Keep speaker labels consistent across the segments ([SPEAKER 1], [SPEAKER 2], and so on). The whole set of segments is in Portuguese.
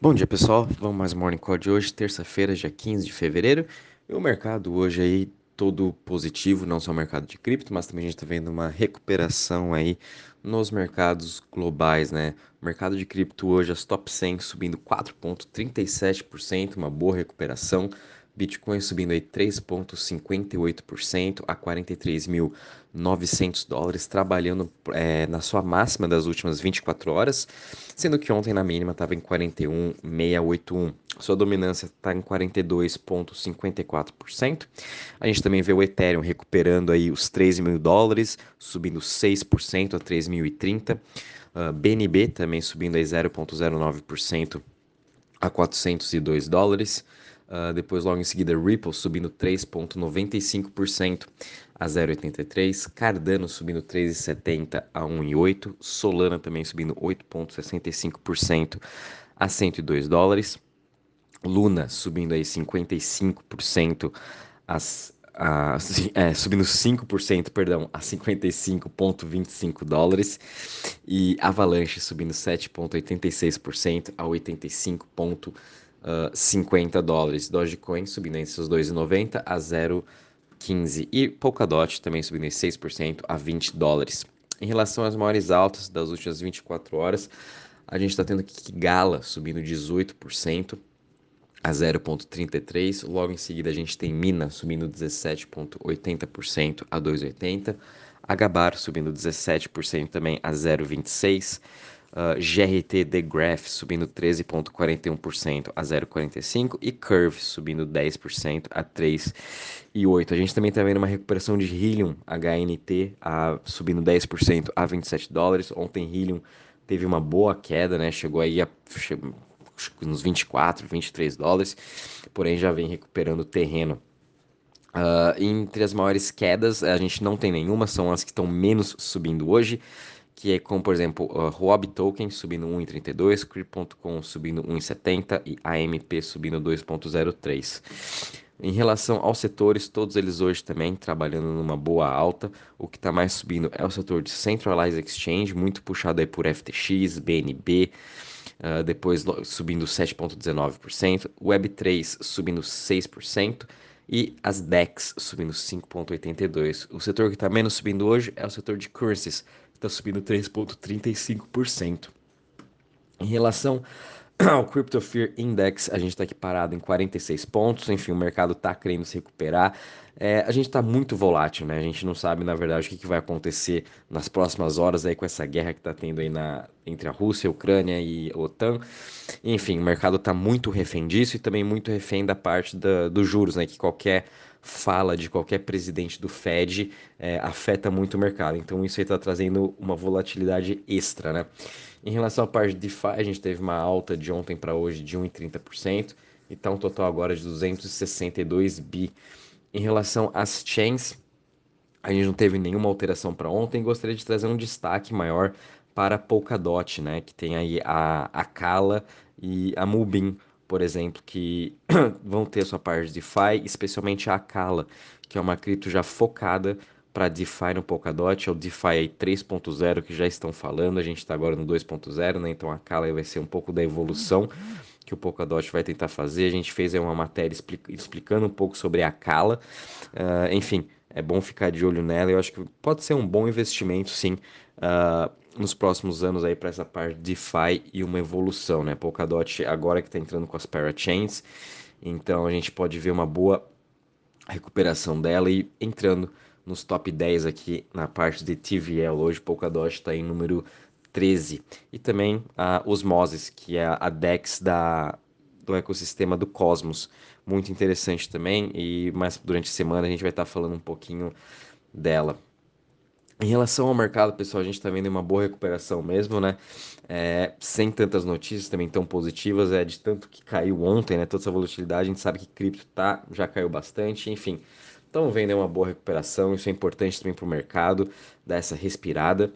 [SPEAKER 1] Bom dia pessoal, vamos mais Morning Call de hoje, terça-feira, dia 15 de fevereiro. E o mercado hoje aí todo positivo, não só o mercado de cripto, mas também a gente está vendo uma recuperação aí nos mercados globais, né? O mercado de cripto hoje, as top 100 subindo 4,37%, uma boa recuperação. Bitcoin subindo aí 3,58% a 43.900 dólares, trabalhando é, na sua máxima das últimas 24 horas, sendo que ontem na mínima estava em 41.681. Sua dominância está em 42,54%. A gente também vê o Ethereum recuperando aí os 13 mil dólares, subindo 6% a 3.030. Uh, BNB também subindo aí 0,09% a 402 dólares. Uh, depois, logo em seguida, Ripple subindo 3,95% a 0,83%. Cardano subindo 3,70% a 1,8%. Solana também subindo 8,65% a 102 dólares. Luna subindo aí 55% as, a, é, subindo 5%, perdão, a 55,25 dólares e Avalanche subindo 7,86% a 85,25 uh, 50 dólares. Dogecoin subindo em seus 2,90 a 0,15 e Polkadot também subindo em 6% a 20 dólares. Em relação às maiores altas das últimas 24 horas, a gente está tendo Gala subindo 18% a 0,33. Logo em seguida, a gente tem Mina subindo 17,80% a 2,80. Agabar subindo 17% também a 0,26. Uh, GRT The Graph subindo 13,41% a 0,45% e Curve subindo 10% a 3,8%. A gente também está vendo uma recuperação de Helium HNT a, subindo 10% a 27 dólares. Ontem Helium teve uma boa queda, né? Chegou aí a uns 24, 23 dólares, porém já vem recuperando terreno. Uh, entre as maiores quedas, a gente não tem nenhuma, são as que estão menos subindo hoje que é como, por exemplo, uh, Huobi Token subindo 1,32, Crypto.com subindo 1,70 e AMP subindo 2,03. Em relação aos setores, todos eles hoje também trabalhando numa boa alta. O que está mais subindo é o setor de Centralized Exchange, muito puxado aí por FTX, BNB, uh, depois subindo 7,19%, Web3 subindo 6%, e as DEX subindo 5,82%. O setor que está menos subindo hoje é o setor de currencies, está subindo 3,35%. Em relação ao Crypto Fear Index, a gente está aqui parado em 46 pontos. Enfim, o mercado está querendo se recuperar. É, a gente está muito volátil, né? A gente não sabe, na verdade, o que, que, vai acontecer nas próximas horas aí com essa guerra que está tendo aí na, entre a Rússia, a Ucrânia e a OTAN. Enfim, o mercado está muito refém disso e também muito refém da parte da, dos juros, né? Que qualquer fala de qualquer presidente do Fed é, afeta muito o mercado. Então isso aí está trazendo uma volatilidade extra, né? Em relação à parte de DeFi, a gente teve uma alta de ontem para hoje de 1,30% e está total agora de 262 bi. Em relação às chains, a gente não teve nenhuma alteração para ontem. Gostaria de trazer um destaque maior para Polkadot, né? Que tem aí a, a Kala e a Mubin por exemplo, que vão ter sua parte de DeFi, especialmente a Akala, que é uma cripto já focada para DeFi no Polkadot, é o DeFi 3.0 que já estão falando, a gente está agora no 2.0, né? Então a Akala vai ser um pouco da evolução que o Polkadot vai tentar fazer. A gente fez uma matéria explicando um pouco sobre a Akala, uh, enfim, é bom ficar de olho nela. Eu acho que pode ser um bom investimento, sim, uh, nos próximos anos aí para essa parte de DeFi e uma evolução, né? Polkadot agora que está entrando com as parachains, então a gente pode ver uma boa recuperação dela e entrando nos top 10 aqui na parte de TVL. Hoje Polkadot está em número 13. E também a Osmosis, que é a DEX da, do ecossistema do Cosmos. Muito interessante também, e mais durante a semana a gente vai estar falando um pouquinho dela. Em relação ao mercado, pessoal, a gente está vendo uma boa recuperação mesmo, né? É, sem tantas notícias também tão positivas, é de tanto que caiu ontem, né? Toda essa volatilidade, a gente sabe que cripto tá, já caiu bastante, enfim. Estamos vendo uma boa recuperação, isso é importante também para o mercado, dar essa respirada.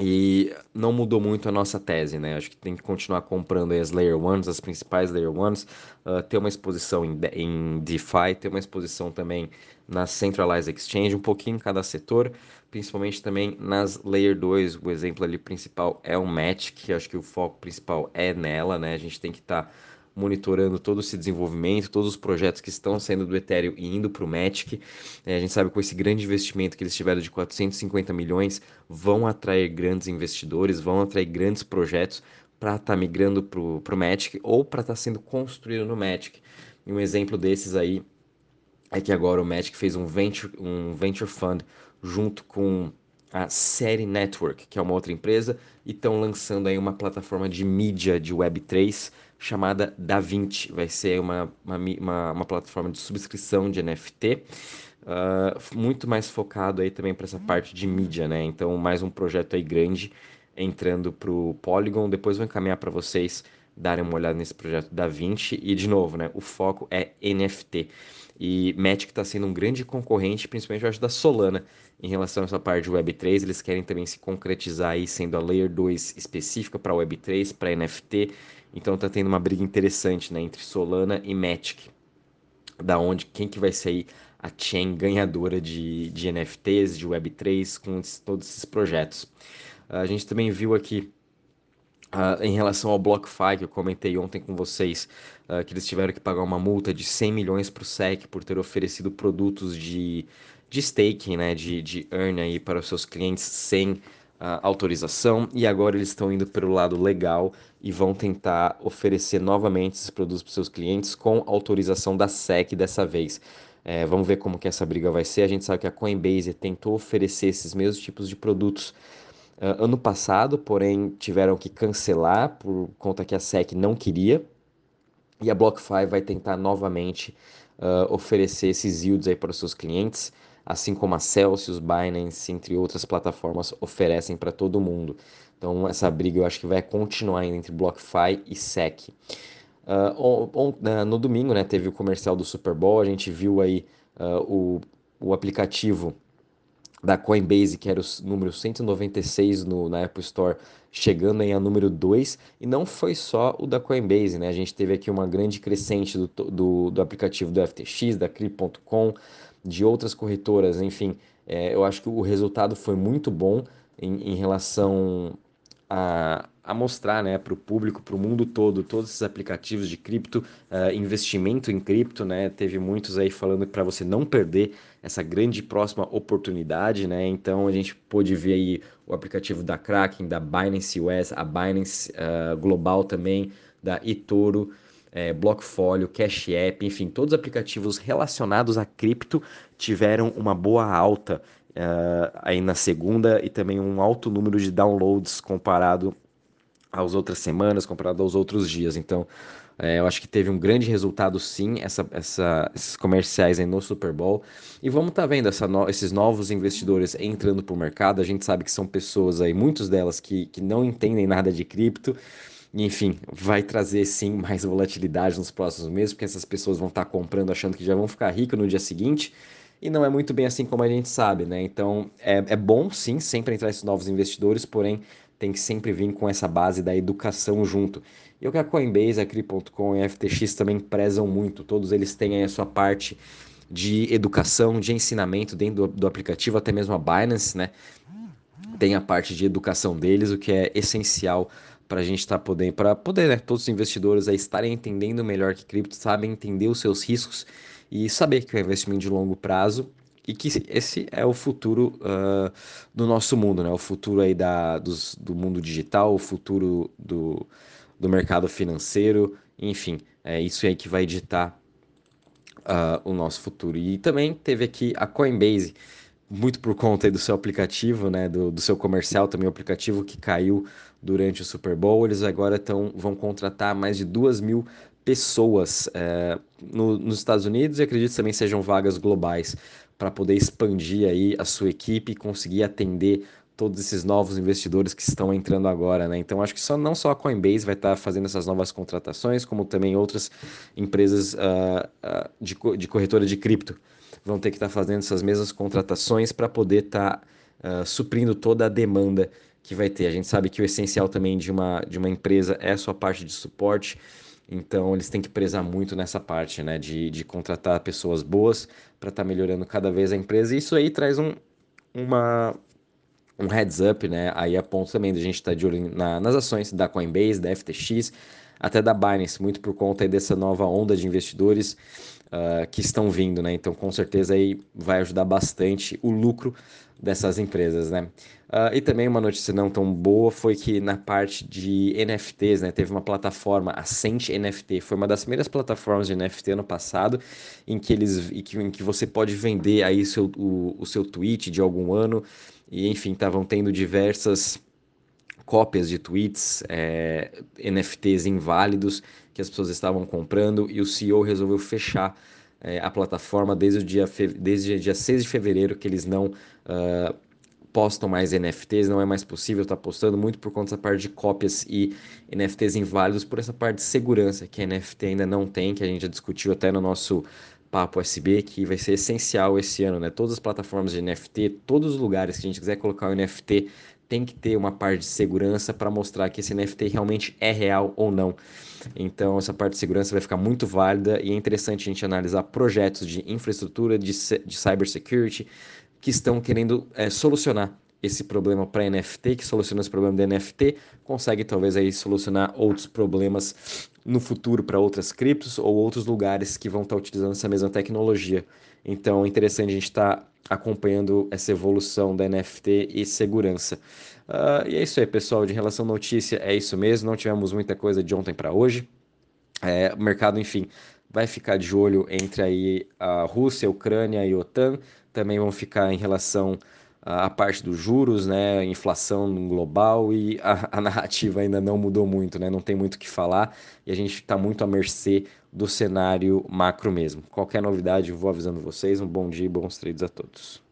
[SPEAKER 1] E não mudou muito a nossa tese, né? Acho que tem que continuar comprando as Layer Ones, as principais Layer Ones, uh, ter uma exposição em, em DeFi, ter uma exposição também na Centralized Exchange, um pouquinho em cada setor, principalmente também nas Layer 2. O exemplo ali principal é o Matic, acho que o foco principal é nela, né? A gente tem que estar. Tá monitorando todo esse desenvolvimento, todos os projetos que estão saindo do Ethereum e indo para o Matic. É, a gente sabe que com esse grande investimento que eles tiveram de 450 milhões, vão atrair grandes investidores, vão atrair grandes projetos para estar tá migrando para o Matic ou para estar tá sendo construído no Matic. E um exemplo desses aí é que agora o Matic fez um venture, um venture fund junto com a Série Network, que é uma outra empresa, e estão lançando aí uma plataforma de mídia de Web3 chamada DaVinci. Vai ser uma, uma, uma, uma plataforma de subscrição de NFT, uh, ah, muito mais focado aí também para essa parte de mídia, né? Então, mais um projeto aí grande entrando para o Polygon. Depois vou encaminhar para vocês darem uma olhada nesse projeto DaVinci. E, de novo, né? O foco é NFT. E Matic está sendo um grande concorrente, principalmente eu acho, da Solana em relação a essa parte de Web3. Eles querem também se concretizar aí sendo a Layer 2 específica para Web3, para NFT. Então está tendo uma briga interessante né, entre Solana e Matic. Da onde, quem que vai sair a chain ganhadora de, de NFTs, de Web3 com todos esses projetos. A gente também viu aqui Uh, em relação ao BlockFi, que eu comentei ontem com vocês, uh, que eles tiveram que pagar uma multa de 100 milhões para o SEC por ter oferecido produtos de, de staking, né, de, de earn aí para os seus clientes sem autorização, e agora eles estão indo pelo lado legal e vão tentar oferecer novamente esses produtos para seus clientes com autorização da SEC dessa vez. É, vamos ver como que essa briga vai ser. A gente sabe que a Coinbase tentou oferecer esses mesmos tipos de produtos uh, ano passado, porém tiveram que cancelar por conta que a SEC não queria. E a BlockFi vai tentar novamente uh, oferecer esses yields aí para os seus clientes, assim como a Celsius, Binance, entre outras plataformas, oferecem para todo mundo. Então essa briga eu acho que vai continuar ainda entre BlockFi e SEC. Uh, on, on, no domingo, né, teve o comercial do Super Bowl, a gente viu aí uh, o, o aplicativo da Coinbase, que era o número 196 no, na Apple Store, chegando em a número 2, e não foi só o da Coinbase, né? A gente teve aqui uma grande crescente do, do, do aplicativo do FTX, da Crypto.com, de outras corretoras, enfim, é, eu acho que o resultado foi muito bom em, em relação a, a mostrar né, para o público, para o mundo todo, todos esses aplicativos de cripto, uh, investimento em cripto, né? Teve muitos aí falando para você não perder essa grande próxima oportunidade, né? Então a gente pôde ver aí o aplicativo da Kraken, da Binance US, a Binance uh, Global também, da eToro, é, Blockfolio, Cash App, enfim, todos os aplicativos relacionados a cripto tiveram uma boa alta uh, aí na segunda e também um alto número de downloads comparado às outras semanas, comparado aos outros dias. Então, é, eu acho que teve um grande resultado, sim, essa, essa, esses comerciais aí no Super Bowl. E vamos estar tá vendo no, esses novos investidores entrando para o mercado. A gente sabe que são pessoas aí, muitas delas que, que não entendem nada de cripto. Enfim, vai trazer sim mais volatilidade nos próximos meses, porque essas pessoas vão estar comprando achando que já vão ficar ricos no dia seguinte. E não é muito bem assim como a gente sabe, né? Então é, é bom sim sempre entrar esses novos investidores, porém tem que sempre vir com essa base da educação junto. E o que a Coinbase, a Cri.com e a FTX também prezam muito. Todos eles têm aí a sua parte de educação, de ensinamento dentro do, do aplicativo, até mesmo a Binance, né? Tem a parte de educação deles, o que é essencial para a gente estar tá podendo, para poder, né, todos os investidores aí estarem entendendo melhor que cripto, sabem entender os seus riscos e saber que é um investimento de longo prazo e que esse é o futuro uh, do nosso mundo, né? O futuro aí da, dos, do mundo digital, o futuro do, do mercado financeiro, enfim, é isso aí que vai ditar uh, o nosso futuro. E também teve aqui a Coinbase, muito por conta do seu aplicativo, né? Do, do seu comercial, também o aplicativo que caiu durante o Super Bowl. Eles agora tão, vão contratar mais de duas mil pessoas é, no, nos Estados Unidos e acredito também sejam vagas globais para poder expandir aí a sua equipe e conseguir atender todos esses novos investidores que estão entrando agora, né? Então acho que só, não só a Coinbase vai estar tá fazendo essas novas contratações, como também outras empresas uh, uh, de, de corretora de cripto vão ter que estar tá fazendo essas mesmas contratações para poder estar tá, uh, suprindo toda a demanda que vai ter. A gente sabe que o essencial também de uma, de uma empresa é a sua parte de suporte, então eles têm que prezar muito nessa parte, né, de, de contratar pessoas boas para estar tá melhorando cada vez a empresa. E isso aí traz um, uma, um heads up, né, aí a ponto também da gente estar tá de olho na, nas ações da Coinbase, da FTX, até da Binance, muito por conta dessa nova onda de investidores uh, que estão vindo, né? Então, com certeza aí vai ajudar bastante o lucro dessas empresas, né? Uh, e também uma notícia não tão boa foi que na parte de NFTs, né, teve uma plataforma, a Sent NFT, foi uma das primeiras plataformas de NFT ano passado, em que eles, em que, em que você pode vender aí seu, o, o seu tweet de algum ano, e enfim, estavam tendo diversas cópias de tweets, é, NFTs inválidos que as pessoas estavam comprando, e o CEO resolveu fechar é, a plataforma desde o dia, desde dia 6 de fevereiro, que eles não uh, postam mais NFTs, não é mais possível estar tá postando, muito por conta dessa parte de cópias e NFTs inválidos, por essa parte de segurança que a NFT ainda não tem, que a gente já discutiu até no nosso Papo SB, que vai ser essencial esse ano, né? Todas as plataformas de NFT, todos os lugares que a gente quiser colocar o NFT, tem que ter uma parte de segurança para mostrar que esse NFT realmente é real ou não. Então, essa parte de segurança vai ficar muito válida e é interessante a gente analisar projetos de infraestrutura, de, de cybersecurity, que estão querendo é, solucionar esse problema para NFT, que soluciona esse problema de NFT, consegue talvez aí solucionar outros problemas no futuro para outras criptos ou outros lugares que vão estar tá utilizando essa mesma tecnologia. Então é interessante a gente estar tá acompanhando essa evolução da NFT e segurança. Uh, e é isso aí, pessoal. De relação à notícia, é isso mesmo. Não tivemos muita coisa de ontem para hoje. É, o mercado, enfim, vai ficar de olho entre aí a Rússia, a Ucrânia e a OTAN. Também vão ficar em relação à parte dos juros, né, inflação global e a, a narrativa ainda não mudou muito, né, não tem muito o que falar e a gente está muito à mercê do cenário macro mesmo. Qualquer novidade, eu vou avisando vocês. Um bom dia e bons trades a todos.